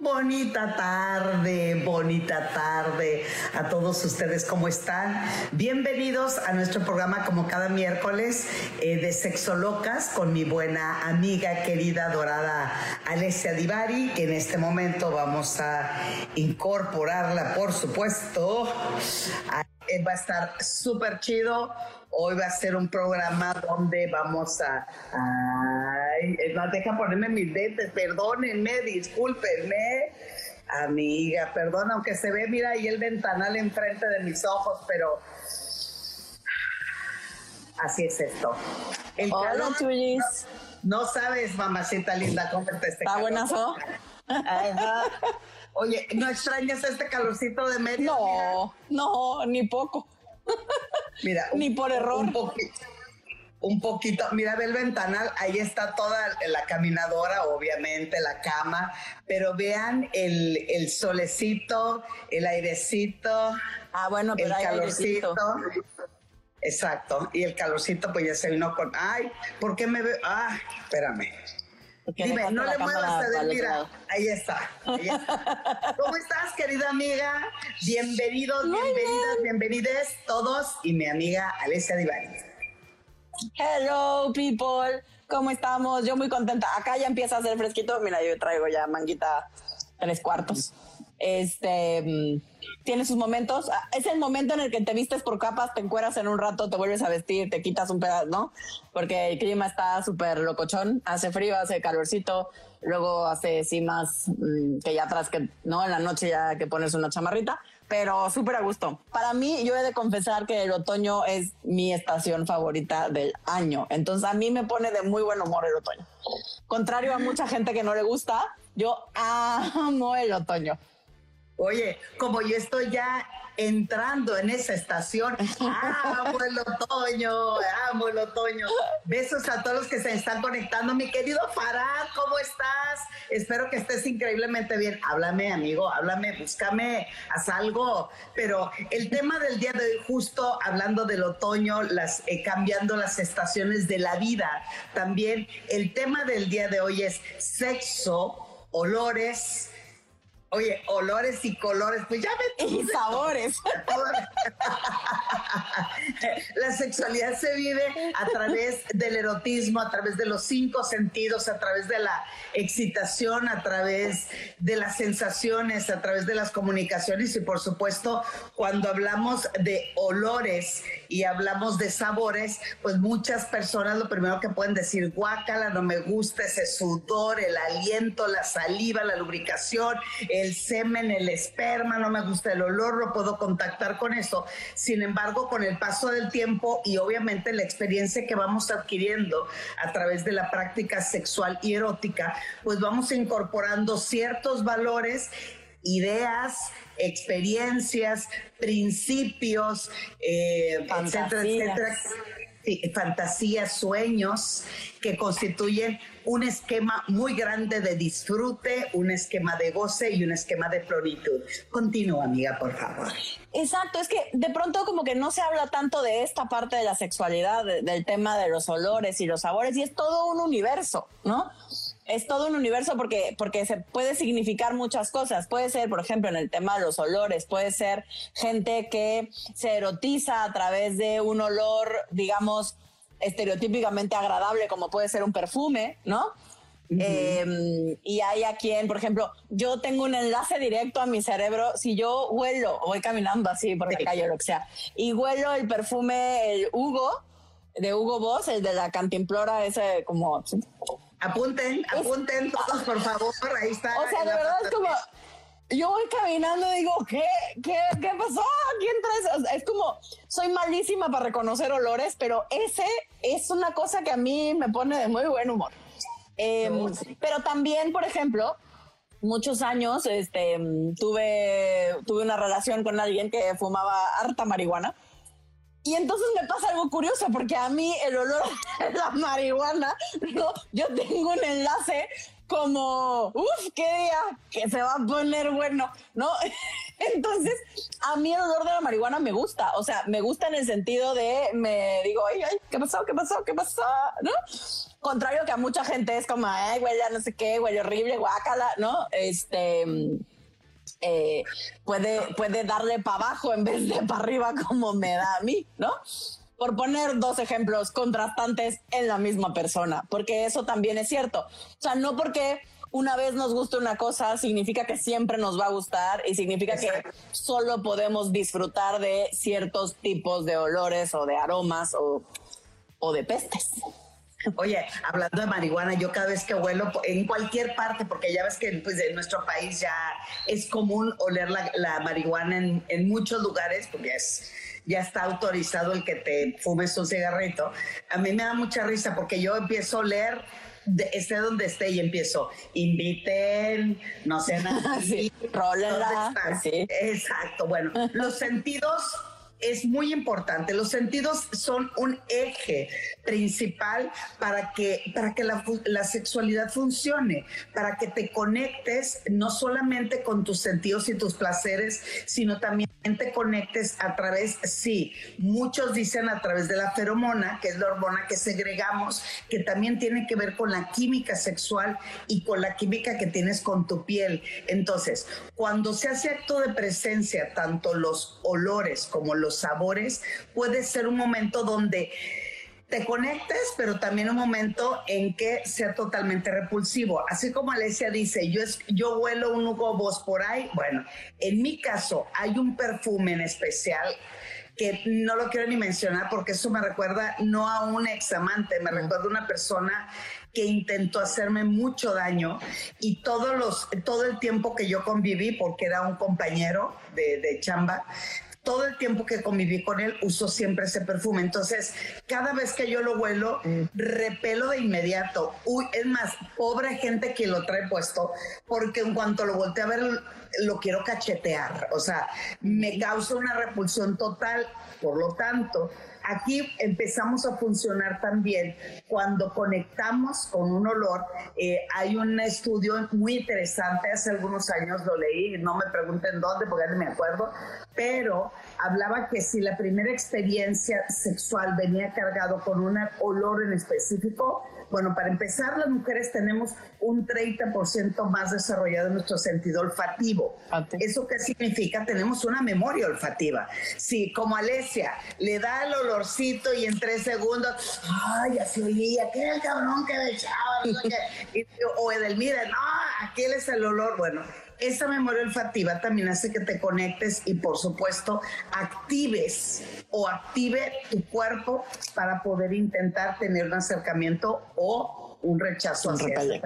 Bonita tarde, bonita tarde a todos ustedes, ¿cómo están? Bienvenidos a nuestro programa como cada miércoles eh, de Sexo Locas con mi buena amiga querida dorada Alessia Divari, que en este momento vamos a incorporarla, por supuesto. Eh, va a estar súper chido. Hoy va a ser un programa donde vamos a... Ay, no, deja ponerme mis lentes, perdónenme, discúlpenme. Amiga, perdón, aunque se ve, mira ahí el ventanal enfrente de mis ojos, pero así es esto. El Hola, calor. No, sabes, mamacita linda, cómo te este ¿Está buenazo? Oye, ¿no extrañas este calorcito de medio? No, no, ni poco. Mira, ni por error. Un poquito, un poquito. Mira, ve el ventanal, ahí está toda la caminadora, obviamente, la cama, pero vean el, el solecito, el airecito. Ah, bueno, pero el calorcito. Exacto, y el calorcito pues ya se vino con, ay, ¿por qué me veo? Ah, espérame. Dime, no le muevas a mira, ahí está, ahí está. ¿Cómo estás, querida amiga? Bienvenidos, bienvenidas, bienvenides todos y mi amiga Alessia Divari. Hello, people. ¿Cómo estamos? Yo muy contenta. Acá ya empieza a hacer fresquito. Mira, yo traigo ya manguita tres cuartos. Este mm, tiene sus momentos. Ah, es el momento en el que te vistes por capas, te encueras en un rato, te vuelves a vestir, te quitas un pedazo, ¿no? Porque el clima está súper locochón. Hace frío, hace calorcito. Luego hace sí más mm, que ya atrás que, ¿no? En la noche ya que pones una chamarrita. Pero súper a gusto. Para mí, yo he de confesar que el otoño es mi estación favorita del año. Entonces, a mí me pone de muy buen humor el otoño. Contrario a mucha gente que no le gusta, yo amo el otoño. Oye, como yo estoy ya entrando en esa estación, amo el otoño, amo el otoño. Besos a todos los que se están conectando. Mi querido Farad, ¿cómo estás? Espero que estés increíblemente bien. Háblame, amigo, háblame, búscame, haz algo. Pero el tema del día de hoy, justo hablando del otoño, las, eh, cambiando las estaciones de la vida, también el tema del día de hoy es sexo, olores, Oye, olores y colores, pues ya me... Y sabores. La sexualidad se vive a través del erotismo, a través de los cinco sentidos, a través de la excitación, a través de las sensaciones, a través de las comunicaciones y por supuesto cuando hablamos de olores y hablamos de sabores, pues muchas personas lo primero que pueden decir, guácala, no me gusta ese sudor, el aliento, la saliva, la lubricación el semen, el esperma, no me gusta el olor, no puedo contactar con eso. Sin embargo, con el paso del tiempo y obviamente la experiencia que vamos adquiriendo a través de la práctica sexual y erótica, pues vamos incorporando ciertos valores ideas, experiencias, principios, eh, etcétera, etcétera fantasías, sueños que constituyen un esquema muy grande de disfrute, un esquema de goce y un esquema de plenitud. Continúa, amiga, por favor. Exacto, es que de pronto como que no se habla tanto de esta parte de la sexualidad, del tema de los olores y los sabores, y es todo un universo, ¿no? Es todo un universo porque, porque se puede significar muchas cosas. Puede ser, por ejemplo, en el tema de los olores, puede ser gente que se erotiza a través de un olor, digamos, estereotípicamente agradable, como puede ser un perfume, ¿no? Em, y hay a quien, por ejemplo, yo tengo un enlace directo a mi cerebro. Si yo huelo, voy caminando así por la calle o lo que sea, y huelo el perfume, el Hugo, de Hugo Boss, el de la cantimplora, ese como Apunten, apunten todos, por favor. Ahí está. O sea, de verdad es como. Yo voy caminando y digo, ¿qué? ¿Qué, qué pasó? ¿Quién traes? es como, soy malísima para reconocer olores, pero ese es una cosa que a mí me pone de muy buen humor. Em, pero también, por ejemplo, muchos años este, tuve, tuve una relación con alguien que fumaba harta marihuana Y entonces me pasa algo curioso, porque a mí el olor de la marihuana, ¿no? Yo tengo un enlace como, uff, qué día, que se va a poner bueno, ¿no? Entonces, a mí el olor de la marihuana me gusta, o sea, me gusta en el sentido de, me digo, ay, ay, ¿qué pasó? ¿Qué pasó? ¿Qué pasó? ¿No? Contrario que a mucha gente es como, ay, ya no sé qué, güey, horrible, guácala, ¿no? Este... Eh, puede, puede darle para abajo en vez de para arriba como me da a mí, ¿no? por poner dos ejemplos contrastantes en la misma persona, porque eso también es cierto. O sea, no porque una vez nos guste una cosa significa que siempre nos va a gustar y significa que solo podemos disfrutar de ciertos tipos de olores o de aromas o, o de pestes. Oye, hablando de marihuana, yo cada vez que huelo en cualquier parte, porque ya ves que pues, en nuestro país ya es común oler la, marihuana en, en, muchos lugares, porque es ya está autorizado el que te fumes un cigarrito. A mí me da mucha risa porque yo empiezo a leer esté donde esté y empiezo, inviten, no sé nada. sí, sí. Exacto, bueno, los sentidos es muy importante. Los sentidos son un eje principal para que, para que la, la, sexualidad funcione, para que te conectes no solamente con tus sentidos y tus placeres, sino también te conectes a través, sí, muchos dicen a través de la feromona, que es la hormona que segregamos, que también tiene que ver con la química sexual y con la química que tienes con tu piel. Entonces, cuando se hace acto de presencia, tanto los olores como los sabores, puede ser un momento donde te conectes, pero también un momento en que sea totalmente repulsivo. Así como Alesia dice, yo, es, yo huelo un Hugo Boss por ahí. Bueno, en mi caso hay un perfume en especial que no lo quiero ni mencionar porque eso me recuerda no a un examante, me recuerda a una persona que intentó hacerme mucho daño y todos los, todo el tiempo que yo conviví, porque era un compañero de, de chamba, todo el tiempo que conviví con él uso siempre ese perfume. Entonces, cada vez que yo lo huelo, repelo de inmediato. Uy, es más, pobre gente que lo trae puesto, porque en cuanto lo volteé a ver, lo quiero cachetear. O sea, me causa una repulsión total. Por lo tanto, aquí empezamos a funcionar también cuando conectamos con un olor. Eh, hay un estudio muy interesante, hace algunos años lo leí, no me pregunten dónde porque no me acuerdo, pero hablaba que si la primera experiencia sexual venía cargado con un olor en específico, bueno, para empezar, las mujeres tenemos un 30% más desarrollado nuestro sentido olfativo. ¿Eso qué significa? Tenemos una memoria olfativa. Si, como Alesia, le da el olorcito y en tres segundos, ay, así olía, ¿qué era el cabrón que me echaba? o Edelmira, no, aquí es el olor. Bueno, esa memoria olfativa también hace que te conectes y por supuesto actives o active tu cuerpo para poder intentar tener un acercamiento o un rechazo hacia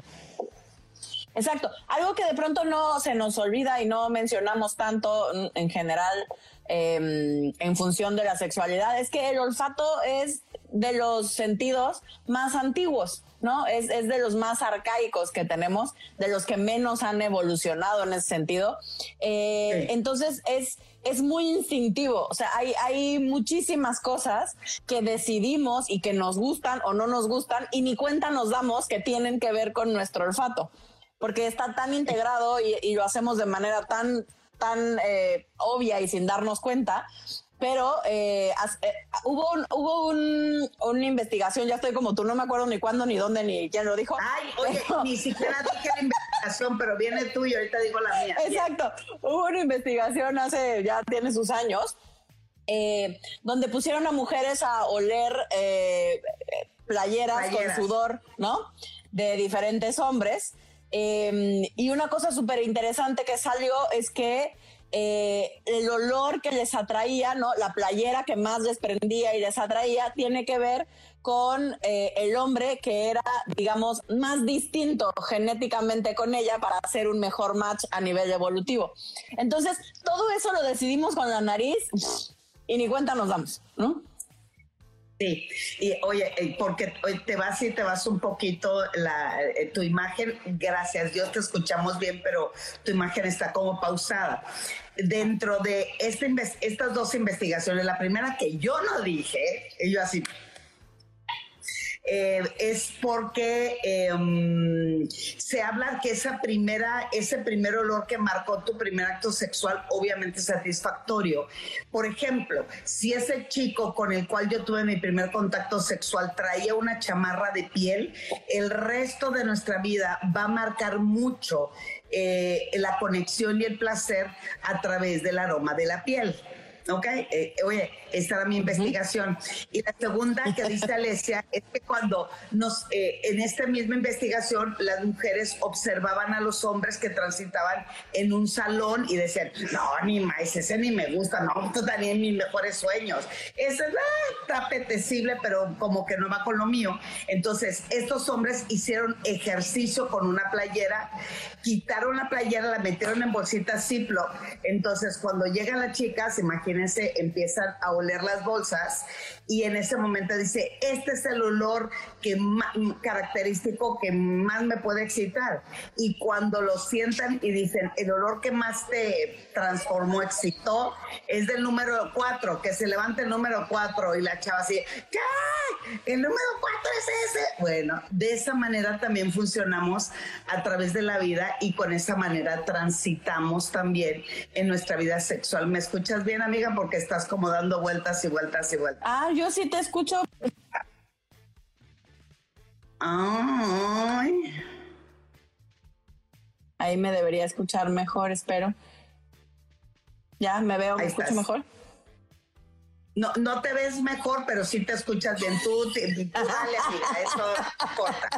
Exacto. Algo que de pronto no se nos olvida y no mencionamos tanto en general em, en función de la sexualidad es que el olfato es de los sentidos más antiguos. ¿No? Es, es, de los más arcaicos que tenemos, de los que menos han evolucionado en ese sentido. Eh, entonces es, es muy instintivo, o sea, hay, hay muchísimas cosas que decidimos y que nos gustan o no nos gustan y ni cuenta nos damos que tienen que ver con nuestro olfato, porque está tan integrado y, lo hacemos de manera tan tan eh, obvia y sin darnos cuenta pero eh, eh, hubo, hubo una investigación, ya estoy como tú, no me acuerdo ni cuándo, ni dónde, ni quién lo dijo. Ay, oye, ni siquiera dije la investigación, pero viene tú y ahorita digo la mía. Exacto, hubo una investigación hace, ya tiene sus años, eh, donde pusieron a mujeres a oler playeras, con sudor, ¿no? De diferentes hombres. y una cosa súper interesante que salió es que eh, el olor que les atraía, ¿no? La playera que más les prendía y les atraía tiene que ver con eh, el hombre que era, digamos, más distinto genéticamente con ella para hacer un mejor match a nivel evolutivo. Entonces, todo eso lo decidimos con la nariz y ni cuenta nos damos, ¿no? Sí, y oye, eh, porque te vas y te vas un poquito la, tu imagen, gracias Dios te escuchamos bien, pero tu imagen está como pausada. Dentro de este, estas dos investigaciones, la primera que yo no dije, y yo así, eh, es porque em, se habla que esa primera, ese primer olor que marcó tu primer acto sexual, obviamente es satisfactorio. Por ejemplo, si ese chico con el cual yo tuve mi primer contacto sexual traía una chamarra de piel, el resto de nuestra vida va a marcar mucho eh, la conexión y el placer a través del aroma de la piel. ¿Ok? Eh, oye, esta era mi investigación. Y la segunda que dice Alesia es que cuando nos, eh, en esta misma investigación, las mujeres observaban a los hombres que transitaban en un salón y decían, no, ni más, ese ni me gusta, no, esto también mis mejores sueños. Ese ah, está apetecible, pero como que no va con lo mío. Entonces, estos hombres hicieron ejercicio con una playera, quitaron la playera, la metieron en bolsitas Ziploc. Entonces, cuando llegan las chicas, imagínense, empiezan a oler las bolsas y en ese momento dice, este es el olor que característico que más me puede excitar. Y cuando lo sientan y dicen, el olor que más te transformó, excitó, es del número cuatro, que se levante el número cuatro y la chava así, ¿qué? El número cuatro es ese. Bueno, de esa manera también funcionamos a través de la vida y con esa manera transitamos también en nuestra vida sexual. ¿Me escuchas bien, amiga? Porque estás como dando vueltas y vueltas y vueltas. Ah, yo sí te escucho. Ay. Ahí me debería escuchar mejor, espero. Ya, me veo, me escucho mejor no, no te ves mejor, pero sí te escuchas bien. Tú, dale, amiga, eso importa.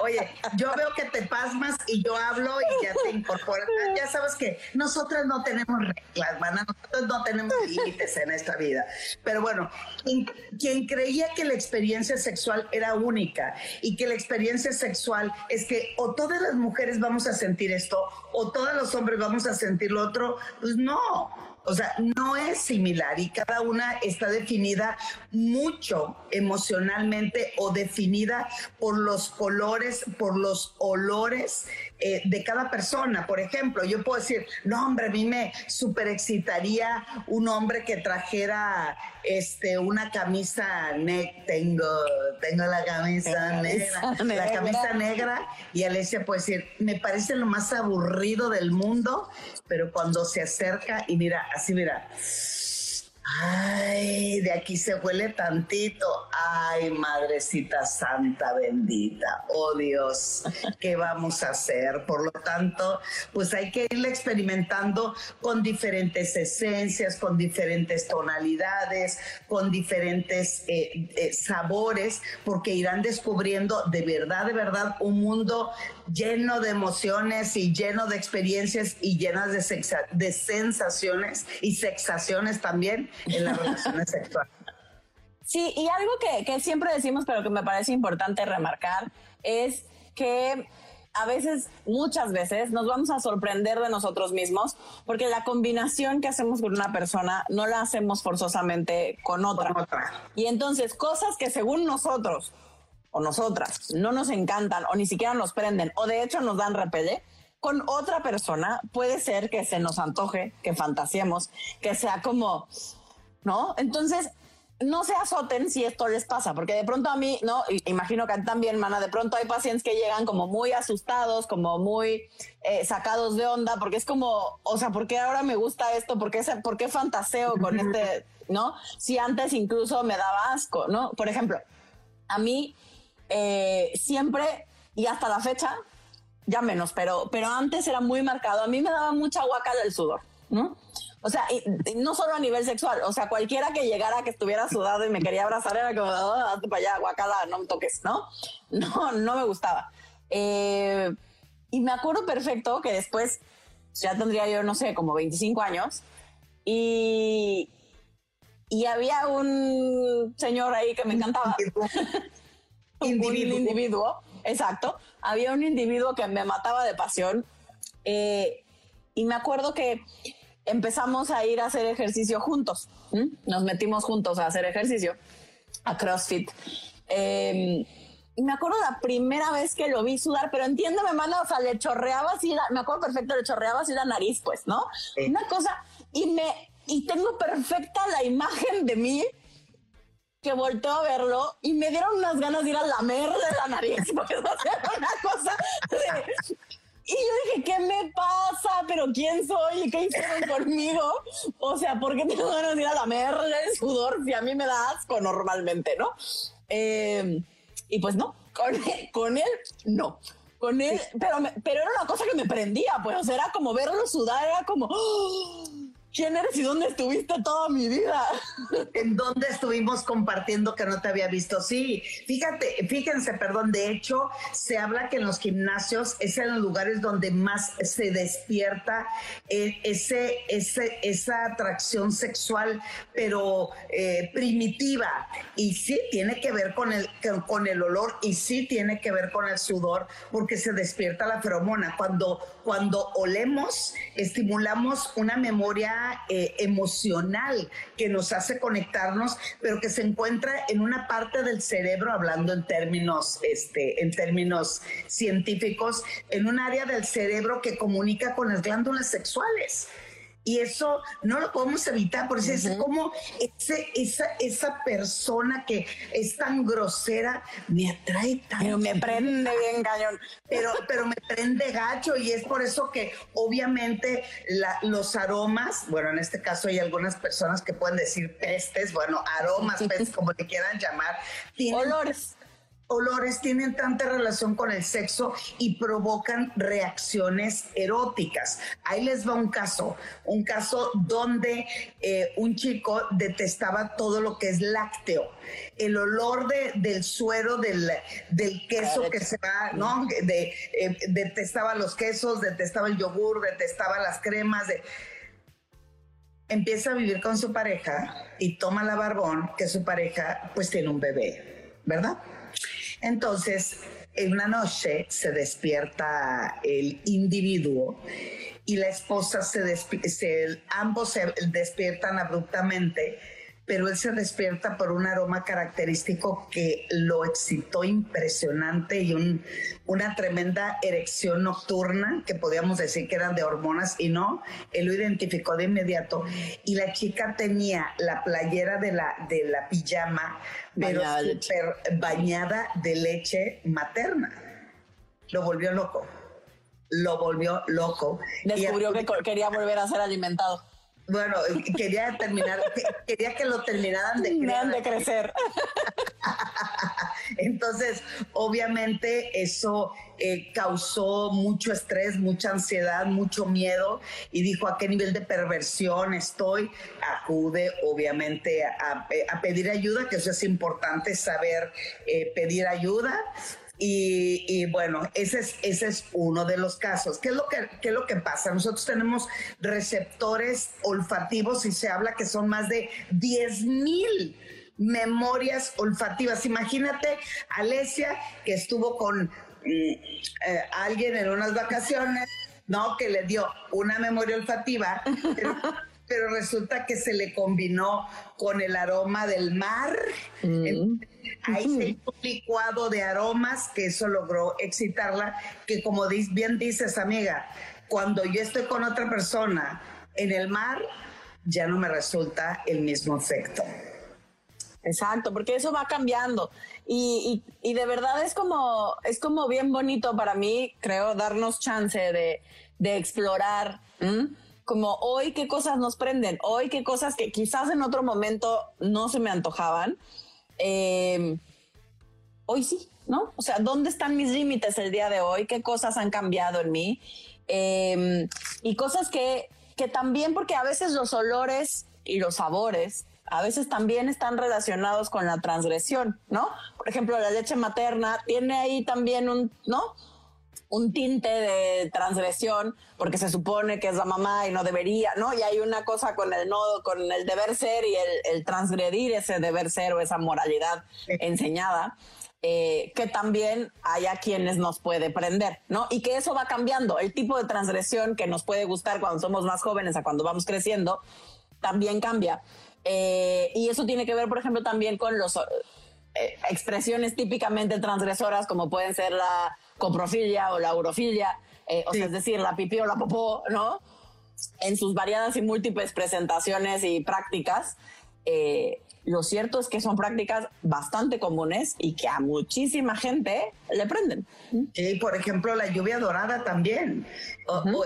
oye, yo veo que te pasmas y yo hablo y ya te incorporas. Ya sabes que nosotras no tenemos reglas, mana, nosotros no tenemos límites en esta vida. Pero bueno, quien creía que la experiencia sexual era única y que la experiencia sexual es que o todas las mujeres vamos a sentir esto o todos los hombres vamos a sentir lo otro, pues no o sea, no es similar y cada una está definida mucho emocionalmente o definida por los colores, por los olores eh, de cada persona. Por ejemplo, yo puedo decir, no, hombre, a mí me super excitaría un hombre que trajera este, una camisa negra. Tengo, tengo la camisa negra, La camisa negra. Y Alesia puede decir, me parece lo más aburrido del mundo, pero cuando se acerca y mira, así mira Ay, de aquí se huele tantito. Ay, madrecita santa bendita. Oh Dios, ¿qué vamos a hacer? Por lo tanto, pues hay que irle experimentando con diferentes esencias, con diferentes tonalidades, con diferentes eh, eh, sabores, porque irán descubriendo de verdad, de verdad, un mundo lleno de emociones y lleno de experiencias y llenas de, de sensaciones y sexaciones también en las relaciones sexuales. Sí, y algo que, que siempre decimos, pero que me parece importante remarcar, es que a veces, muchas veces, nos vamos a sorprender de nosotros mismos porque la combinación que hacemos con una persona no la hacemos forzosamente con otra. Con otra. Y entonces, cosas que según nosotros o nosotras no nos encantan o ni siquiera nos prenden o de hecho nos dan repele, con otra persona puede ser que se nos antoje, que fantasiemos, que sea como, ¿no? Entonces, no se azoten si esto les pasa, porque de pronto a mí, ¿no? Imagino que también, mana, de pronto hay pacientes que llegan como muy asustados, como muy eh, sacados de onda, porque es como, o sea, ¿por qué ahora me gusta esto? ¿Por qué, por qué fantaseo con este, ¿no? Si antes incluso me daba asco, ¿no? Por ejemplo, a mí eh, siempre y hasta la fecha, ya menos, pero, pero antes era muy marcado. A mí me daba mucha guaca del sudor, ¿no? O sea, y, no solo a nivel sexual, o sea, cualquiera que llegara que estuviera sudado y me quería abrazar era como, oh, para allá, guacala, no me toques, ¿no? No, no me gustaba. Eh, y me acuerdo perfecto que después, ya tendría yo, no sé, como 25 años, y, y había un señor ahí que me encantaba. individuo. Un individuo, exacto. Había un individuo que me mataba de pasión. Eh, y me acuerdo que empezamos a ir a hacer ejercicio juntos. Nos metimos juntos a hacer ejercicio, a CrossFit. Em, y me acuerdo la primera vez que lo vi sudar, pero entiéndeme, mano, o sea, le chorreaba así, me acuerdo perfecto, le chorreaba así la nariz, pues, ¿no? Una cosa y me, y tengo perfecta la imagen de mí que volteó a verlo y me dieron unas ganas de ir a lamer de la nariz, porque eso era una cosa Y yo dije, ¿qué me pasa? ¿Pero quién soy? ¿Qué hicieron conmigo? O sea, ¿por qué tengo ganas de ir a lamer el sudor si a mí me da asco normalmente, no? Eh, y pues no, con él, con él no. Con él, pero, pero era una cosa que me prendía, pues, o sea, era como verlo sudar, era como... ¡oh! ¿Quién eres y dónde estuviste toda mi vida? ¿En dónde estuvimos compartiendo que no te había visto? Sí, fíjate, fíjense, perdón, de hecho, se habla que en los gimnasios es en los lugares donde más se despierta eh, ese, ese, esa atracción sexual, pero eh, primitiva. Y sí tiene que ver con el, con el olor y sí tiene que ver con el sudor, porque se despierta la feromona. Cuando, cuando olemos, estimulamos una memoria eh, emocional que nos hace conectarnos, pero que se encuentra en una parte del cerebro, hablando en términos, este, en términos científicos, en un área del cerebro que comunica con las glándulas sexuales. Y eso no lo podemos evitar, porque es como ese, esa, esa persona que es tan grosera me atrae tanto. Pero me prende bien cañón. Pero, pero me prende gacho y es por eso que obviamente los aromas, bueno, en este caso hay algunas personas que pueden decir pestes, bueno, aromas, pestes, como le quieran llamar. Tienen, Olores olores tienen tanta relación con el sexo y provocan reacciones eróticas. Ahí les va un caso, un caso donde eh, un chico detestaba todo lo que es lácteo. El olor del suero del, queso que se va, ¿no? De, eh, detestaba los quesos, detestaba el yogur, detestaba las cremas. De, empieza a vivir con su pareja y toma la barbón que su pareja pues tiene un bebé, ¿verdad? Entonces, en una noche se despierta el individuo y la esposa se, se ambos se despiertan abruptamente pero él se despierta por un aroma característico que lo excitó impresionante y una tremenda erección nocturna, que podíamos decir que eran de hormonas y no, él lo identificó de inmediato. Y la chica tenía la playera de la, de la pijama, pero súper bañada de leche materna. Lo volvió loco. Lo volvió loco. Descubrió que quería volver a ser alimentado. Bueno, quería terminar, quería que lo terminaran de, de crecer. Entonces, obviamente eso eh, causó mucho estrés, mucha ansiedad, mucho miedo y dijo a qué nivel de perversión estoy. Acude, obviamente, a, pedir ayuda, que eso es importante, saber eh, pedir ayuda. Y, bueno, ese es, ese es uno de los casos. ¿Qué es, lo que, ¿Qué es lo que pasa? Nosotros tenemos receptores olfativos y se habla que son más de 10 mil memorias olfativas. Imagínate, Alesia, que estuvo con mm, eh, alguien en unas vacaciones, ¿no? Que le dio una memoria olfativa, resulta que se le combinó con el aroma del mar. Mm. Ahí se hizo un licuado de aromas que eso logró excitarla, que como bien dices, amiga, cuando yo estoy con otra persona en el mar, ya no me resulta el mismo efecto. Exacto, porque eso va cambiando. Y, de verdad es como, es como bien bonito para mí, creo, darnos chance de, explorar. Como hoy qué cosas nos prenden, hoy qué cosas que quizás en otro momento no se me antojaban Em, hoy sí, ¿no? O sea, ¿dónde están mis límites el día de hoy? ¿Qué cosas han cambiado en mí? Em, y cosas que, que también, porque a veces los olores y los sabores a veces también están relacionados con la transgresión, ¿no? Por ejemplo, la leche materna tiene ahí también un, ¿no? Un tinte de transgresión porque se supone que es la mamá y no debería, ¿no? Y hay una cosa con el nodo, con el deber ser y el, transgredir ese deber ser o esa moralidad enseñada. Eh, que también haya quienes nos puede prender, ¿no? Y que eso va cambiando. El tipo de transgresión que nos puede gustar cuando somos más jóvenes a cuando vamos creciendo, también cambia. Eh, y eso tiene que ver, por ejemplo, también con las eh, expresiones típicamente transgresoras, como pueden ser la coprofilia o la urofilia, eh, o sea, es decir, la pipí o la popó, ¿no? en sus variadas y múltiples presentaciones y prácticas, eh, lo cierto es que son prácticas bastante comunes y que a muchísima gente le prenden. Sí, por ejemplo, la lluvia dorada también.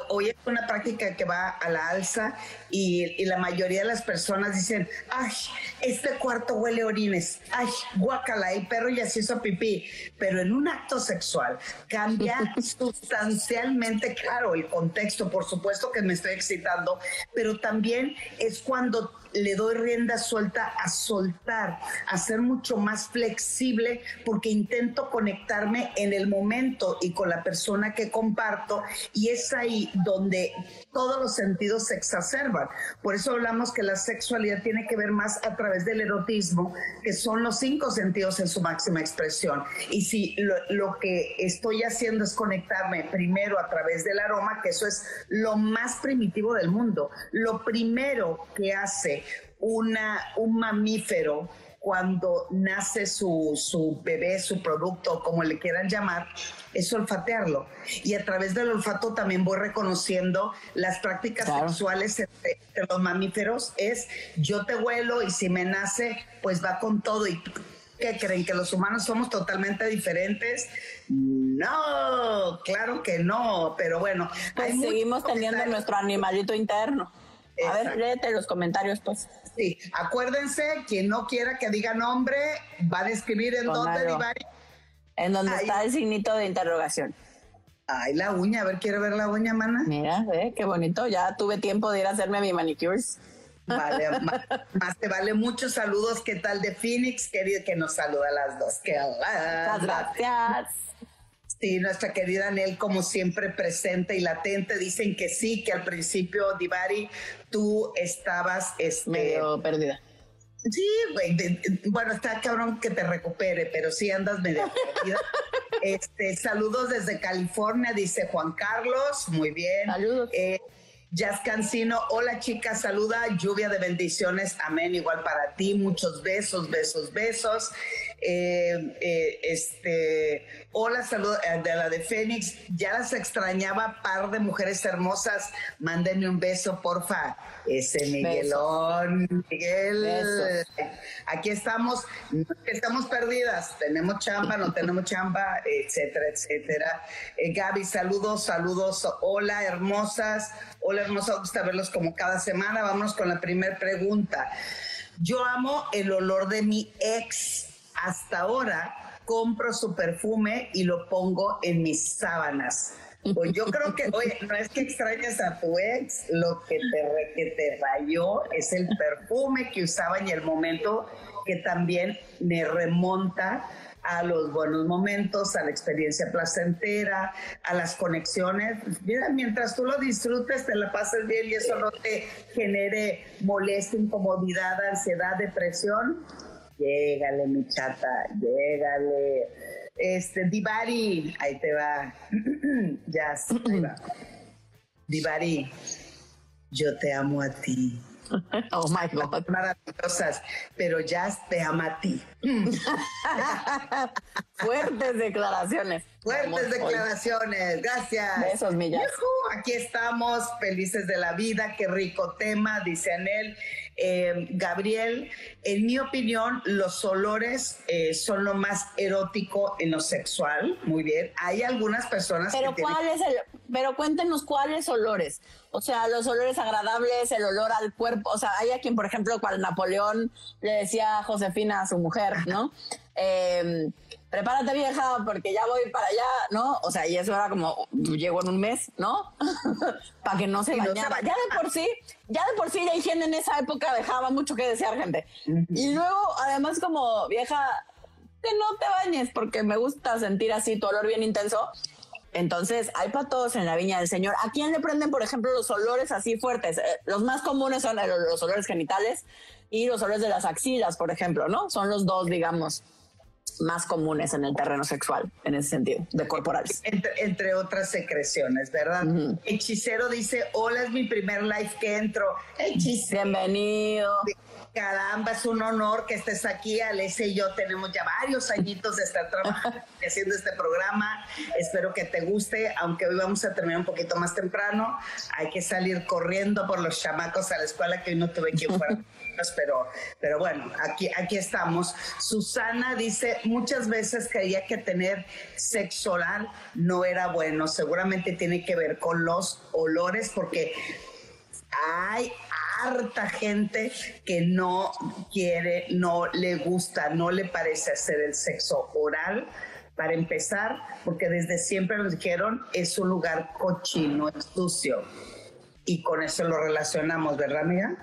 Hoy es una práctica que va a la alza y, la mayoría de las personas dicen, ay, este cuarto huele a orines, ay, guacala, el perro ya se hizo pipí. Pero en un acto sexual cambia sustancialmente, claro, el contexto, por supuesto que me estoy excitando, pero también es cuando le doy rienda suelta a soltar, a ser mucho más flexible porque intento conectarme en el momento y con la persona que comparto y es ahí donde todos los sentidos se exacerban. Por eso hablamos que la sexualidad tiene que ver más a través del erotismo, que son los cinco sentidos en su máxima expresión. Y si lo, lo que estoy haciendo es conectarme primero a través del aroma, que eso es lo más primitivo del mundo, lo primero que hace una, un mamífero cuando nace su, su, bebé, su producto, como le quieran llamar, es olfatearlo. Y a través del olfato también voy reconociendo las prácticas sexuales entre, los mamíferos. Es yo te huelo y si me nace, pues va con todo. ¿Y qué creen? ¿Que los humanos somos totalmente diferentes? No, claro que no, pero bueno. Pues seguimos teniendo nuestro animalito interno. A ver, léete los comentarios, pues. Sí, acuérdense, quien no quiera que diga nombre, va a describir en dónde, En donde está el signito de interrogación. Ay, la uña, a ver, quiero ver la uña, mana. Mira, ve, qué bonito. Ya tuve tiempo de ir a hacerme mi manicures. Vale, más, te vale muchos saludos. ¿Qué tal de Phoenix? Querido, que nos saluda a las dos. Que gracias. Sí, nuestra querida Nel, como siempre, presente y latente. Dicen que sí, que al principio, Divari, tú estabas este, medio perdida. Sí, güey. bueno, está cabrón que te recupere, pero sí andas medio perdida. este, saludos desde California, dice Juan Carlos. Muy bien. Saludos. Eh, Jazz Cancino, hola chicas, saluda, lluvia de bendiciones, amén, igual para ti, muchos besos, besos, besos. Eh, eh, este, hola, saludo eh, de la de Fénix, ya las extrañaba, par de mujeres hermosas, mándenme un beso, porfa. Ese Miguelón, Miguel, aquí estamos, estamos perdidas, tenemos chamba, no tenemos chamba, etcétera, etcétera. Gaby, saludos, saludos, hola, hermosas, hola, hermosa, gusta verlos como cada semana. Vámonos con la primera pregunta. Yo amo el olor de mi ex hasta ahora compro su perfume y lo pongo en mis sábanas. Pues yo creo que, oye, no es que extrañes a tu ex, lo que te, que te rayó es el perfume que usaba en el momento que también me remonta a los buenos momentos, a la experiencia placentera, a las conexiones. Mira, mientras tú lo disfrutes, te la pases bien y eso no te genere molestia, incomodidad, ansiedad, depresión, Llégale, mi chata, llégale. Este, Divari, ahí te va. ya, ahí va. Divari, yo te amo a ti. Oh my God. Maravillosas, pero ya te ama a ti. Fuertes declaraciones. Fuertes declaraciones, gracias. Besos, millas. Aquí estamos, felices de la vida, qué rico tema, dice Anel. Eh, Gabriel, en mi opinión, los olores eh, son lo más erótico en lo sexual. Muy bien. Hay algunas personas pero que ¿cuál es el, pero cuéntenos cuáles olores. O sea, los olores agradables, el olor al cuerpo. O sea, hay a quien, por ejemplo, cual Napoleón le decía a Josefina, a su mujer, ¿no? Eh, prepárate vieja porque ya voy para allá, ¿no? O sea, y eso era como, llego en un mes, ¿no? para que no se bañara. ya de por sí, ya de por sí la higiene en esa época dejaba mucho que desear, gente. Y luego, además, como vieja, que no te bañes porque me gusta sentir así tu olor bien intenso. Entonces, hay para todos en la viña del Señor. ¿A quién le prenden, por ejemplo, los olores así fuertes? Eh, los más comunes son los olores genitales y los olores de las axilas, por ejemplo, ¿no? Son los dos, digamos, más comunes en el terreno sexual, en ese sentido, de corporales. Entre, otras secreciones, ¿verdad? Hechicero dice, hola, es mi primer live que entro. Hechicero. Bienvenido. Caramba, es un honor que estés aquí. Alessia y yo tenemos ya varios añitos de estar trabajando haciendo este programa. Espero que te guste, aunque hoy vamos a terminar un poquito más temprano. Hay que salir corriendo por los chamacos a la escuela que hoy no tuve que ir fuera. pero, pero bueno, aquí, aquí estamos. Susana dice, muchas veces creía que tener sexo oral no era bueno. Seguramente tiene que ver con los olores, porque hay harta gente que no quiere, no le gusta, no le parece hacer el sexo oral. Para empezar, porque desde siempre nos dijeron es un lugar cochino, es sucio. Y con eso lo relacionamos, ¿verdad, amiga?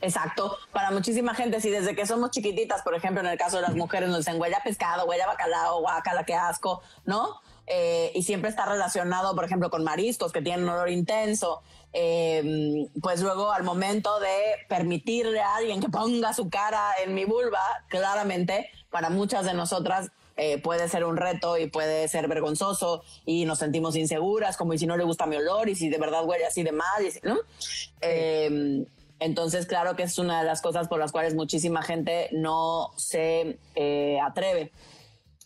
Exacto. Para muchísima gente, si desde que somos chiquititas, por ejemplo, en el caso de las mujeres, nos dicen huella pescado, huella bacalao, guacala, qué asco, ¿no? Eh, y siempre está relacionado, por ejemplo, con mariscos que tienen un olor intenso. Eh, pues luego al momento de permitirle a alguien que ponga su cara en mi vulva, claramente para muchas de nosotras eh, puede ser un reto y puede ser vergonzoso y nos sentimos inseguras, como y si no le gusta mi olor y si de verdad huele así de mal, ¿no? Entonces, claro que es una de las cosas por las cuales muchísima gente no se eh, atreve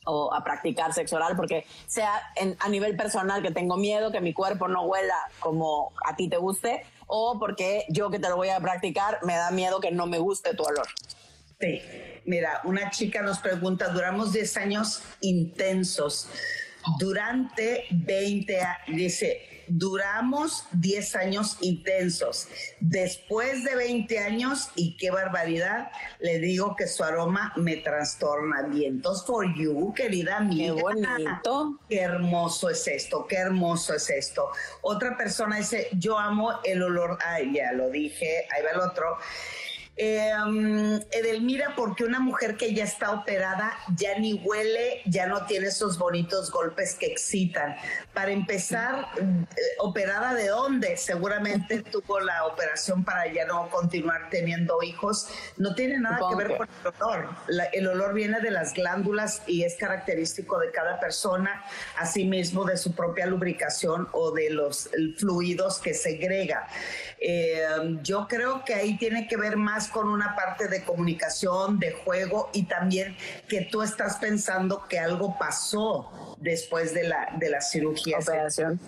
o a practicar sexo oral porque sea a nivel personal que tengo miedo que mi cuerpo no huela como a ti te guste o porque yo que te lo voy a practicar me da miedo que no me guste tu olor. Sí, mira, una chica nos pregunta, duramos 10 años intensos. Durante 20 dice, duramos 10 años intensos. Después de 20 años, y qué barbaridad, le digo que su aroma me trastorna. Vientos for you, querida amiga. Qué bonito. Qué hermoso es esto, qué hermoso es esto. Otra persona dice, yo amo el olor, ay, ya lo dije, ahí va el otro. Eh, Edelmira, porque una mujer que ya está operada ya ni huele, ya no tiene esos bonitos golpes que excitan. Para empezar, eh, ¿operada de dónde? Seguramente tuvo la operación para ya no continuar teniendo hijos. No tiene nada que ver con el olor. el olor viene de las glándulas y es característico de cada persona, asimismo de su propia lubricación o de los fluidos que segrega. Eh, yo creo que ahí tiene que ver más con una parte de comunicación, de juego y también que tú estás pensando que algo pasó después de la, de la cirugía. Operación.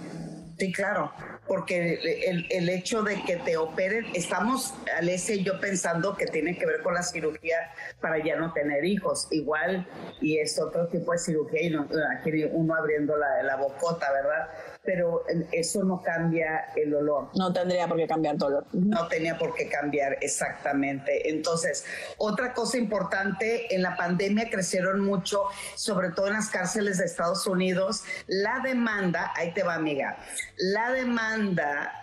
Sí, claro, porque el, el, hecho de que te operen, estamos, Alessia y yo pensando que tiene que ver con la cirugía para ya no tener hijos, igual, y es otro tipo de cirugía, y no, aquí uno abriendo la, la bocota, ¿verdad? pero eso no cambia el olor. No tendría por qué cambiar tu olor. No tenía por qué cambiar, exactamente. Entonces, otra cosa importante, en la pandemia crecieron mucho, sobre todo en las cárceles de Estados Unidos, la demanda, ahí te va amiga, la demanda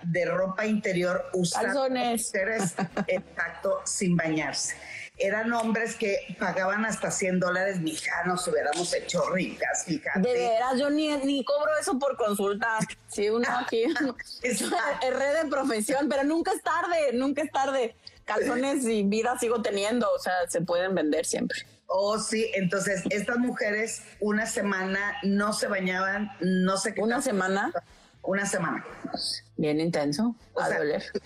de ropa interior usada exacto, sin bañarse eran hombres que pagaban hasta 100 dólares, mija, nos hubiéramos hecho ricas, fíjate. De veras, yo ni, ni cobro eso por consulta. Sí, uno aquí es red de profesión, pero nunca es tarde, nunca es tarde. Calzones y vida sigo teniendo, o sea, se pueden vender siempre. Oh, sí, entonces estas mujeres una semana no se bañaban, no sé qué. ¿Una semana? Una semana. Bien intenso. a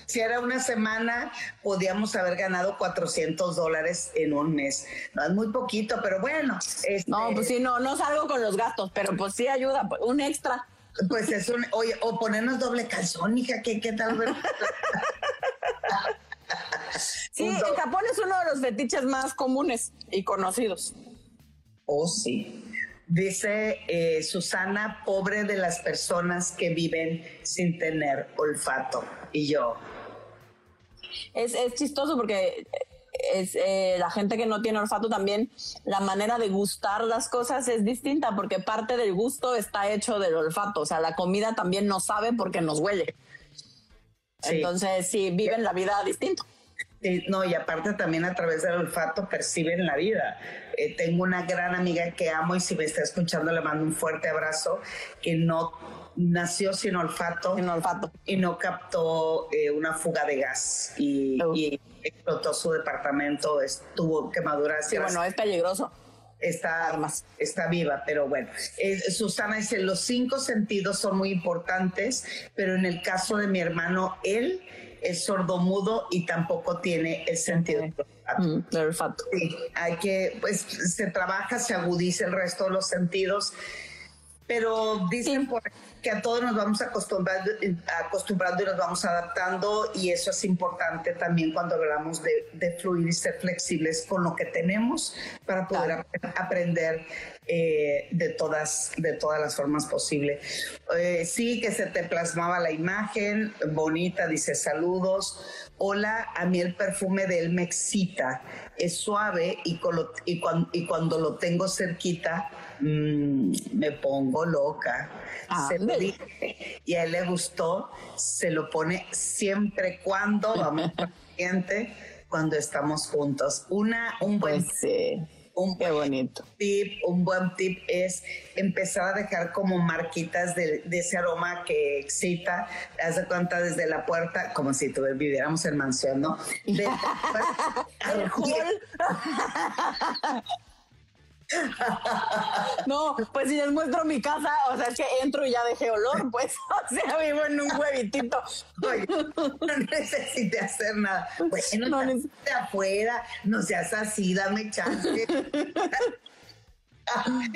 Si era una semana, podíamos haber ganado 400 dólares en un mes. No es muy poquito, pero bueno. Este, no, pues sí, no, no salgo con los gastos, pero pues sí ayuda, un extra. Pues es un, oye, o ponernos doble calzón, hija, ¿qué, qué tal? sí, en Japón es uno de los fetiches más comunes y conocidos. Oh, sí. Dice eh, Susana, pobre de las personas que viven sin tener olfato. Y yo. Es, chistoso porque es eh, la gente que no tiene olfato también, la manera de gustar las cosas es distinta porque parte del gusto está hecho del olfato. O sea, la comida también no sabe porque nos huele. Entonces, sí, viven la vida distinto. No, y aparte también a través del olfato perciben la vida. Eh, tengo una gran amiga que amo y si me está escuchando le mando un fuerte abrazo, que no nació sin olfato, sin olfato. y no captó eh, una fuga de gas y, explotó su departamento, estuvo quemaduras. Sí, bueno, es peligroso. está, está viva, pero bueno. Susana dice, los cinco sentidos son muy importantes, pero en el caso de mi hermano, él es sordomudo y tampoco tiene el sentido del olfato. Sí, hay que, pues se trabaja, se agudiza el resto de los sentidos, pero dicen por que a todos nos vamos acostumbrando, acostumbrando y nos vamos adaptando y eso es importante también cuando hablamos de, fluir y ser flexibles con lo que tenemos para poder aprender eh, de, todas, de todas las formas posibles. Eh, sí, que se te plasmaba la imagen, bonita, dice saludos. Hola, a mí el perfume de él me excita, es suave y, y, cuando, y cuando lo tengo cerquita mm, me pongo loca. se lo dije, y a él le gustó, se lo pone siempre cuando vamos cuando estamos juntos. Una, un buen... Pues un Qué bonito. tip, un buen tip es empezar a dejar como marquitas de, ese aroma que excita. Haz de cuenta desde la puerta, como si viviéramos en mansión, ¿no? De, No, pues si les muestro mi casa, o sea, es que entro y ya dejé olor, pues, o sea, vivo en un huevitito. Oye, no necesite hacer nada. Bueno, no de afuera, no seas así, dame chance.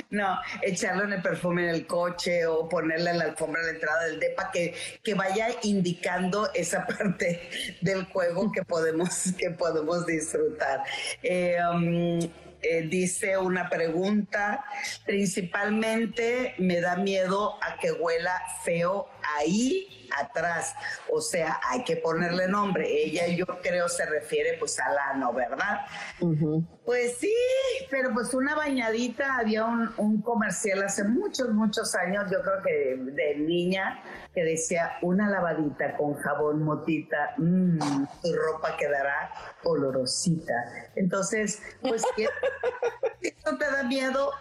No, echarlo en el perfume en el coche o ponerle en la alfombra a la entrada del DEPA que, que vaya indicando esa parte del juego que podemos, que podemos disfrutar. Eh, um, eh, dice una pregunta, principalmente me da miedo a que huela feo ahí atrás, o sea, hay que ponerle nombre. Ella yo creo se refiere pues a Lano, ¿verdad? Pues sí, pero pues una bañadita, había un, un, comercial hace muchos, muchos años, yo creo que de niña, que decía una lavadita con jabón motita, mmm, tu ropa quedará olorosita. Entonces, pues si esto te da miedo,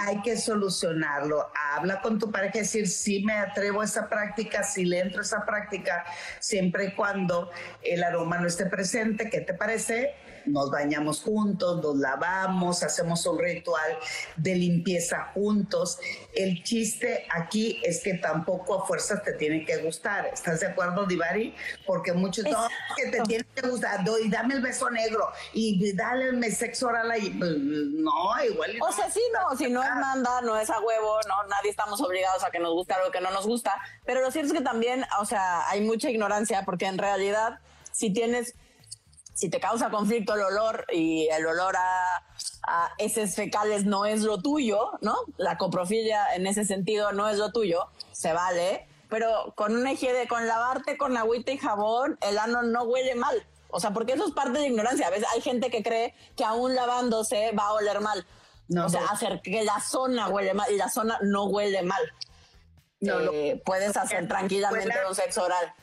hay que solucionarlo. Habla con tu pareja, decir, si me atrevo a esa práctica, si le entro a esa práctica, siempre y cuando el aroma no esté presente, ¿qué te parece? Nos bañamos juntos, nos lavamos, hacemos un ritual de limpieza juntos. El chiste aquí es que tampoco a fuerzas te tiene que gustar. ¿Estás de acuerdo, Divari? Porque muchos no, que te tiene que gustar, y dame el beso negro y dale el sexo oral ahí. Pues, no, igual. O sea, sí, no, si no es manda, no es a huevo, no, nadie estamos obligados a que nos guste algo que no nos gusta. Pero lo cierto es que también, o sea, hay mucha ignorancia porque en realidad, si tienes si te causa conflicto el olor y el olor a, a heces fecales no es lo tuyo, ¿no? La coprofilia en ese sentido no es lo tuyo, se vale, pero con una higiene, con lavarte con agüita y jabón, el ano no huele mal. O sea, porque eso es parte de ignorancia. A veces hay gente que cree que aún lavándose va a oler mal. No, o sea, hacer que la zona huele mal y la zona no huele mal. No, eh, puedes hacer tranquilamente un sexo oral.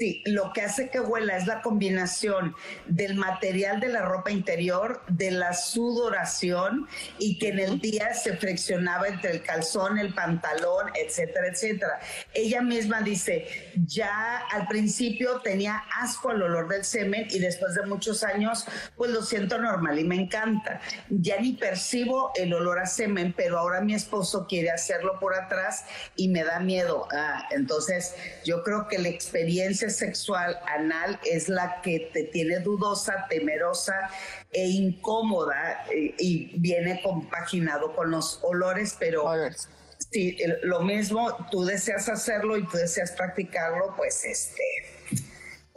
Sí, lo que hace que huela es la combinación del material de la ropa interior, de la sudoración y que en el día se friccionaba entre el calzón, el pantalón, etcétera, etcétera. Ella misma dice, ya al principio tenía asco al olor del semen y después de muchos años, pues lo siento normal y me encanta. Ya ni percibo el olor a semen, pero ahora mi esposo quiere hacerlo por atrás y me da miedo. Ah, entonces, yo creo que la experiencia sexual anal es la que te tiene dudosa, temerosa e incómoda eh, y viene compaginado con los olores, pero si lo mismo, tú deseas hacerlo y tú deseas practicarlo, pues este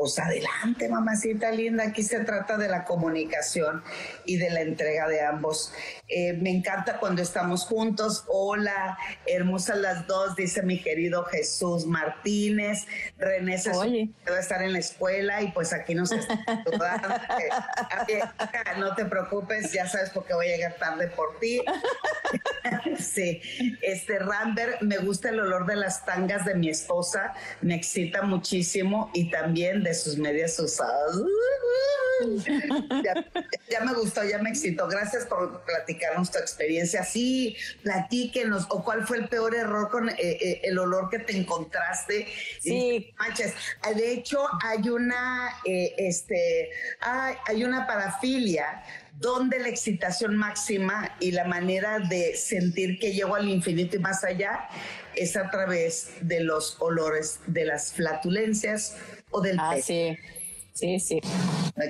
pues adelante, mamacita linda, aquí se trata de la comunicación y de la entrega de ambos. Eh, me encanta cuando estamos juntos. Hola, hermosas las dos, dice mi querido Jesús Martínez. René se debe estar en la escuela y pues aquí nos está no te preocupes, ya sabes porque voy a llegar tarde por ti. sí, este Rambert, me gusta el olor de las tangas de mi esposa, me excita muchísimo y también de sus medias usadas. ya, me gustó, ya me excitó. Gracias por platicarnos tu experiencia. Sí, platíquenos. ¿O cuál fue el peor error con eh, eh, el olor que te encontraste? Sí. Manches. De hecho, hay una, eh, este, hay, hay una parafilia donde la excitación máxima y la manera de sentir que llego al infinito y más allá es a través de los olores de las flatulencias o del ah, Sí. Sí, sí.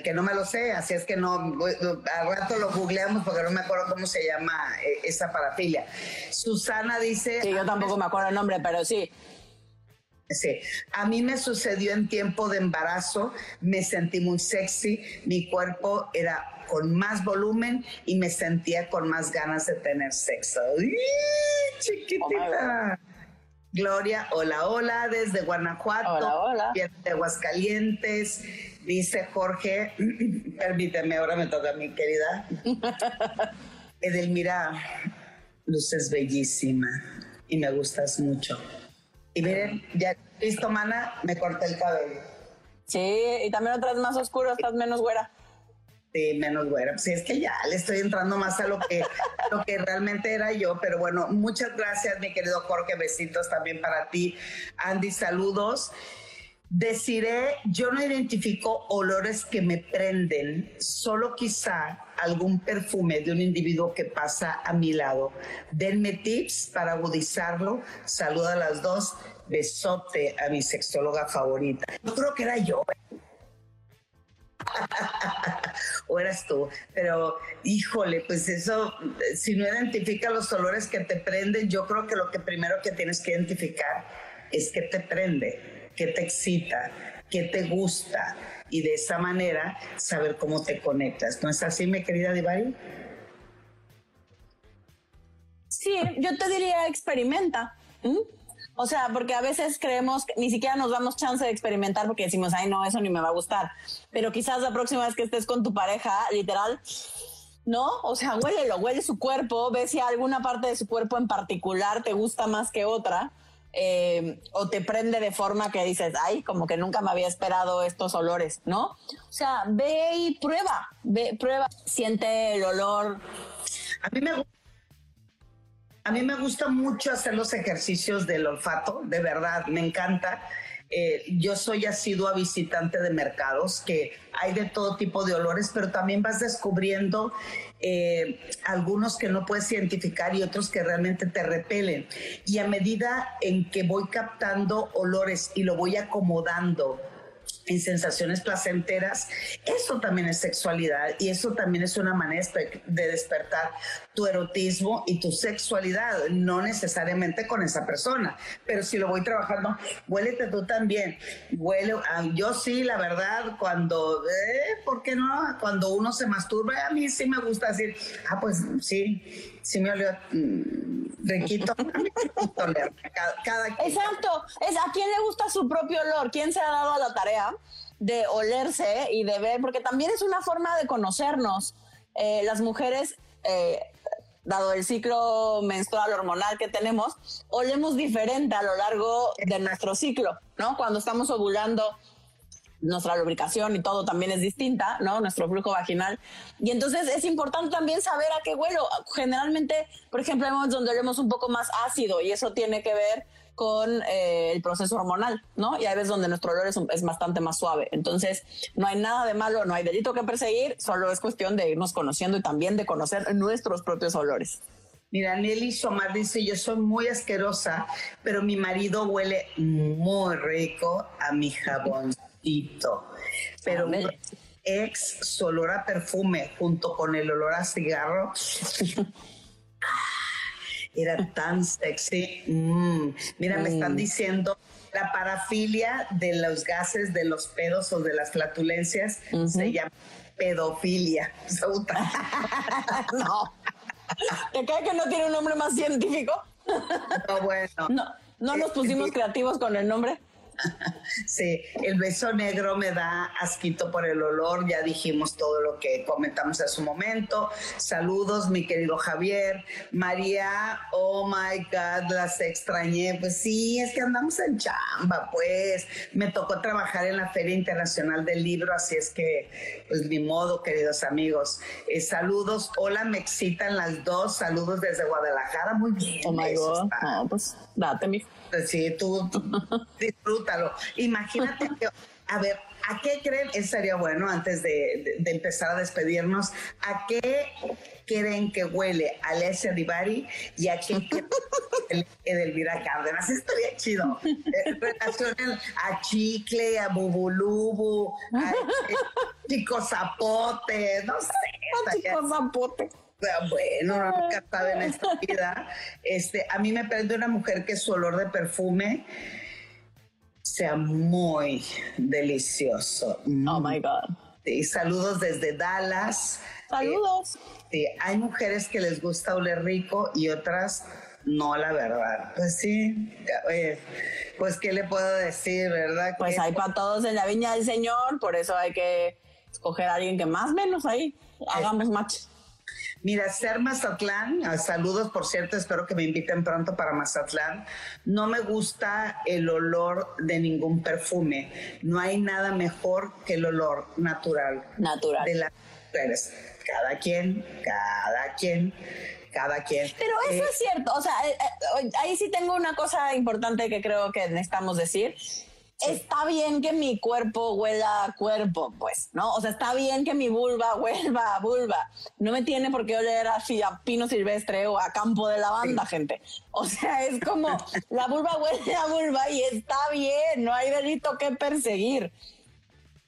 Que no me lo sé, así es que no, al rato lo googleamos porque no me acuerdo cómo se llama eh, esa parafilia. Susana dice... Sí, yo tampoco me acuerdo el nombre, pero sí. Sí, a mí me sucedió en tiempo de embarazo, me sentí muy sexy, mi cuerpo era con más volumen y me sentía con más ganas de tener sexo. Chiquitita. Gloria, hola, hola, desde Guanajuato, hola, hola. de Aguascalientes, dice Jorge, permíteme, ahora me toca mi querida. Edelmira, luces bellísima y me gustas mucho. Y miren, ya listo, mana, me corté el cabello. Sí, y también otras más oscuras, estás menos güera. Sí, menos güera. Sí, es que ya le estoy entrando más a lo que, lo que realmente era yo. Pero bueno, muchas gracias, mi querido Jorge. Besitos también para ti. Andy, saludos. Deciré, yo no identifico olores que me prenden, solo quizá algún perfume de un individuo que pasa a mi lado. Denme tips para agudizarlo. Saluda a las dos. Besote a mi sexóloga favorita. Yo creo que era yo. O eras tú, pero híjole, pues eso, si no identifica los olores que te prenden, yo creo que lo que primero que tienes que identificar es que te prende, que te excita, que te gusta y de esa manera saber cómo te conectas. ¿No es así, mi querida Divari? Sí, yo te diría experimenta. O sea, porque a veces creemos que ni siquiera nos damos chance de experimentar porque decimos, ay, no, eso ni me va a gustar. Pero quizás la próxima vez que estés con tu pareja, literal, ¿no? O sea, huélelo, huele su cuerpo, ve si alguna parte de su cuerpo en particular te gusta más que otra. Eh, o te prende de forma que dices, ay, como que nunca me había esperado estos olores, ¿no? O sea, ve y prueba, ve, prueba, siente el olor. A mí me gusta a mí me gusta mucho hacer los ejercicios del olfato, de verdad, me encanta. Eh, yo soy asidua visitante de mercados, que hay de todo tipo de olores, pero también vas descubriendo eh, algunos que no puedes identificar y otros que realmente te repelen. Y a medida en que voy captando olores y lo voy acomodando, en sensaciones placenteras, eso también es sexualidad y eso también es una manera de despertar tu erotismo y tu sexualidad, no necesariamente con esa persona, pero si lo voy trabajando, huélete tú también, huele, yo sí, la verdad, cuando, eh, ¿por qué no? Cuando uno se masturba, a mí sí me gusta decir, ah, pues sí, sí me olió mm, riquito. cada, Exacto, es a quién le gusta su propio olor, quién se ha dado a la tarea de olerse y de ver, porque también es una forma de conocernos. Eh, las mujeres eh, dado el ciclo menstrual hormonal que tenemos, olemos diferente a lo largo de nuestro ciclo, ¿no? Cuando estamos ovulando, nuestra lubricación y todo también es distinta, ¿no? Nuestro flujo vaginal. Y entonces es importante también saber a qué huelo. Generalmente, por ejemplo, hay momentos donde olemos un poco más ácido y eso tiene que ver con eh, el proceso hormonal, ¿no? Y hay veces donde nuestro olor es, bastante más suave. Entonces, no hay nada de malo, no hay delito que perseguir, solo es cuestión de irnos conociendo y también de conocer nuestros propios olores. Mira, Nelly Somar dice, yo soy muy asquerosa, pero mi marido huele muy rico a mi jaboncito. Pero ex olor a perfume junto con el olor a cigarro era tan sexy. Mm. Mira, me están mm. diciendo la parafilia de los gases, de los pedos o de las flatulencias se llama pedofilia. no. ¿Te cae que no tiene un nombre más científico? No, bueno. No, no nos pusimos creativos con el nombre. Sí, el beso negro me da asquito por el olor, ya dijimos todo lo que comentamos en su momento. Saludos, mi querido Javier. María, oh my God, las extrañé. Pues sí, es que andamos en chamba, pues. Me tocó trabajar en la Feria Internacional del Libro, así es que, pues ni modo, queridos amigos. Eh, saludos, hola, me excitan las dos. Saludos desde Guadalajara, muy bien. Oh my God, pues date, mi Sí, tú, disfrútalo. Imagínate que, a ver, ¿a qué creen? Eso sería bueno antes de, empezar a despedirnos. ¿A qué creen que huele Alessia Divari y a quién Edelvira Cárdenas? Estaría chido. Eh, relacionen a Chicle, a Bubulubu, a Chico Zapote, no sé. A Chico Zapote bueno, nunca sabe en esta vida. Este, a mí me prende una mujer que su olor de perfume sea muy delicioso. Oh my God. Sí, saludos desde Dallas. Saludos. sí, hay mujeres que les gusta oler rico y otras no, la verdad. Pues sí, pues qué le puedo decir, ¿verdad? Pues hay para todos en la viña del Señor, por eso hay que escoger a alguien que más menos ahí hagamos match. Mira, ser Mazatlán, ah, saludos por cierto, espero que me inviten pronto para Mazatlán. No me gusta el olor de ningún perfume. No hay nada mejor que el olor natural. Natural. De las mujeres. Cada quien, cada quien cada quien. Pero eso eh, es cierto, o sea, eh, eh, ahí sí tengo una cosa importante que creo que necesitamos decir está bien que mi cuerpo huela a cuerpo, pues, ¿no? O sea, está bien que mi vulva huelva a vulva. No me tiene por qué oler así a pino silvestre o a campo de lavanda, gente. O sea, es como la vulva huele a vulva y está bien, no hay delito que perseguir.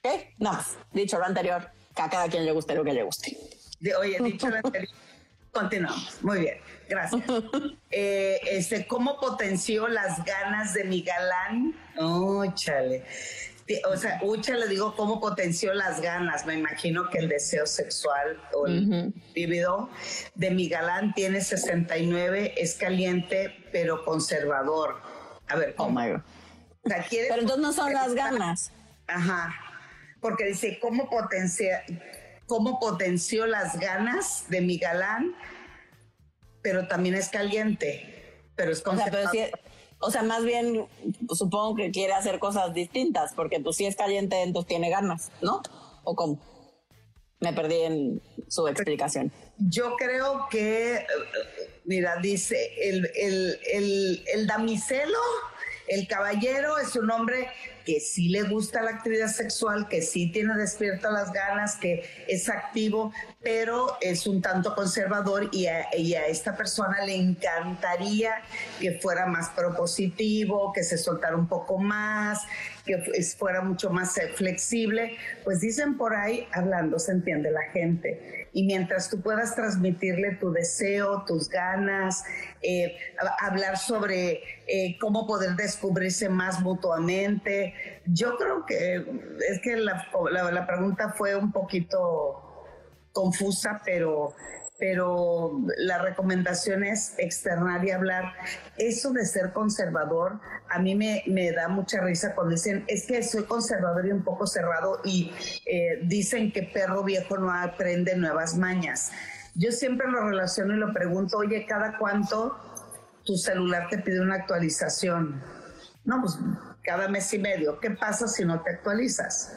¿Qué? Nada más, dicho lo anterior, que a cada quien le guste lo que le guste. Oye, dicho lo anterior, continuamos. Muy bien. Gracias. Eh, este, ¿Cómo potenció las ganas de mi galán? Oh, chale. O sea, Ucha le digo cómo potenció las ganas. Me imagino que el deseo sexual o el vívido de mi galán tiene 69, es caliente, pero conservador. A ver, ¿cómo? Oh my God. pero entonces no son las ganas. Ajá. Porque dice, ¿cómo, potencia, ¿cómo potenció las ganas de mi galán? pero también es caliente, pero es conservador. O sea, más bien supongo que quiere hacer cosas distintas, porque pues si es caliente, entonces tiene ganas, ¿no? ¿O cómo? Me perdí en su explicación. Yo creo que, mira, dice, el, el, el, el damiselo, el caballero es un hombre que sí le gusta la actividad sexual, que sí tiene despierto las ganas, que es activo, pero es un tanto conservador y a, esta persona le encantaría que fuera más propositivo, que se soltara un poco más, que fuera mucho más eh, flexible. Pues dicen por ahí, hablando, se entiende la gente y mientras tú puedas transmitirle tu deseo, tus ganas, eh, hablar sobre eh, cómo poder descubrirse más mutuamente, yo creo que es que la, la pregunta fue un poquito confusa, pero pero la recomendación es externar y hablar. Eso de ser conservador, a mí me, da mucha risa cuando dicen, es que soy conservador y un poco cerrado y eh, dicen que perro viejo no aprende nuevas mañas. Yo siempre lo relaciono y lo pregunto, oye, ¿cada cuánto tu celular te pide una actualización? No, pues cada mes y medio. ¿Qué pasa si no te actualizas?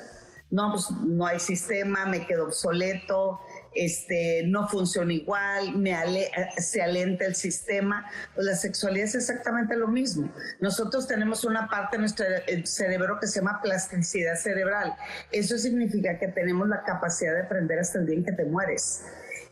No, pues no hay sistema, me quedo obsoleto, este, no funciona igual, me se alenta el sistema. Pues la sexualidad es exactamente lo mismo. Nosotros tenemos una parte de nuestro cerebro que se llama plasticidad cerebral. Eso significa que tenemos la capacidad de aprender hasta el día en que te mueres.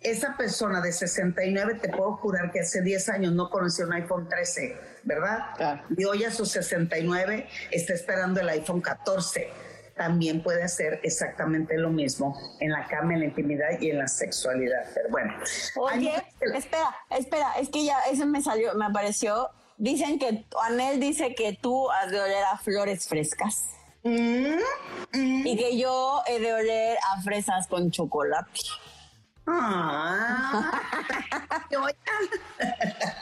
Esa persona de 69, te puedo jurar que hace 10 años no conoció un iPhone 13, ¿verdad? Y hoy a sus 69 está esperando el iPhone 14 también puede hacer exactamente lo mismo en la cama, en la intimidad y en la sexualidad. Pero bueno. Oye, espera, espera, es que ya eso me salió, me apareció. Dicen que, Anel dice que tú has de oler a flores frescas. Mm, mm. Y que yo he de oler a fresas con chocolate. Ah.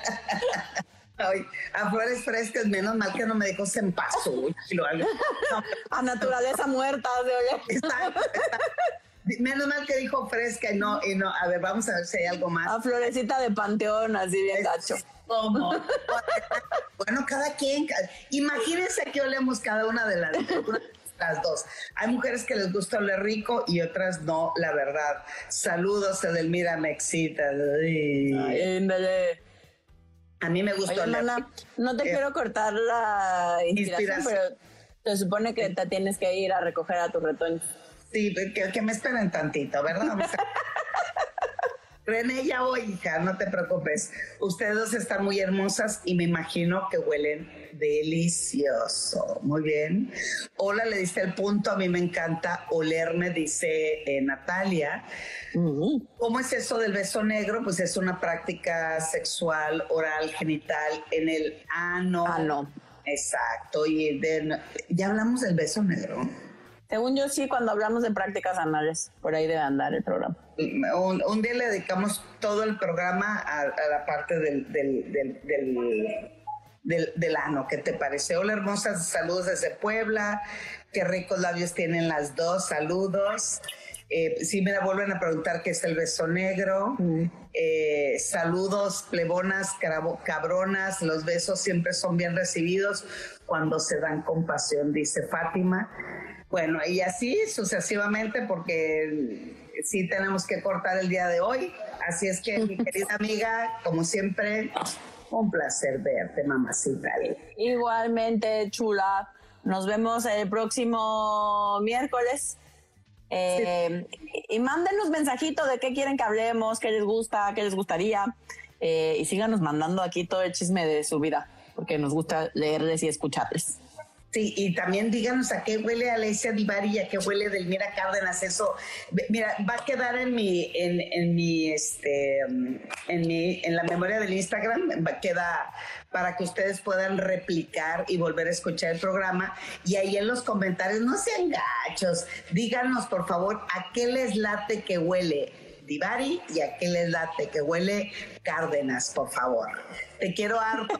A flores frescas, menos mal que no me dijo cempasúchil o algo. No, A naturaleza muerta de exacto, exacto. Menos mal que dijo fresca y no, y no. A ver, vamos a ver si hay algo más. A florecita de panteón, así bien gacho. ¿Cómo? Bueno, cada quien. Imagínense que olemos cada una de las, las dos. Hay mujeres que les gusta oler rico y otras no, la verdad. Saludos, Edelmira, me excita. Ay. A mí me gusta Oye, no te Eh, quiero cortar la inspiración, Inspiración. pero se supone que te tienes que ir a recoger a tu retoño. Sí, que, que me esperen tantito, ¿verdad? René, ya voy, hija, no te preocupes. Ustedes dos están muy hermosas y me imagino que huelen delicioso. Muy bien. Hola, le diste el punto. A mí me encanta olerme, dice eh, Natalia. ¿Cómo es eso del beso negro? Pues es una práctica sexual, oral, genital en el ano. Ah, no. Exacto. Y de- ya hablamos del beso negro. Según yo, sí, cuando hablamos de prácticas anales, por ahí debe andar el programa. Un, un día le dedicamos todo el programa a, a la parte del, del, del, del, del- del ano. ¿Qué te parece? Hola, hermosas. Saludos desde Puebla. Qué ricos labios tienen las dos. Saludos. Eh, sí, me la vuelven a preguntar qué es el beso negro. Eh, saludos, plebonas, cabronas. Los besos siempre son bien recibidos cuando se dan con pasión, dice Fátima. Bueno, y así sucesivamente, porque sí tenemos que cortar el día de hoy. Así es que, mi querida amiga, como siempre, un placer verte, mamacita. Igualmente, chula. Nos vemos el próximo miércoles. Eh, Y mándenos mensajito de qué quieren que hablemos, qué les gusta, qué les gustaría. Eh, y síganos mandando aquí todo el chisme de su vida, porque nos gusta leerles y escucharles. Sí, y también díganos a qué huele Alicia Divari y a qué huele Delmira Cárdenas. Eso, mira, va a quedar en mi, en, en mi, este, en mi, en la memoria del Instagram, va, queda para que ustedes puedan replicar y volver a escuchar el programa. Y ahí en los comentarios, no sean gachos, díganos por favor a qué les late que huele Divari y a qué les late que huele Cárdenas, por favor. Te quiero harto.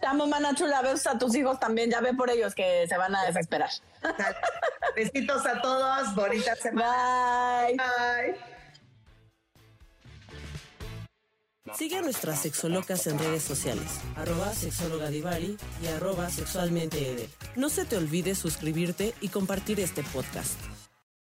Te amo, mana chula. Besos a tus hijos también. Ya ve por ellos que se van a desesperar. Besitos a todos, bonita semana. Bye. Bye. Sigue a nuestras sexolocas en redes sociales, arroba sexóloga Divari y arroba sexualmente Edel. No se te olvide suscribirte y compartir este podcast.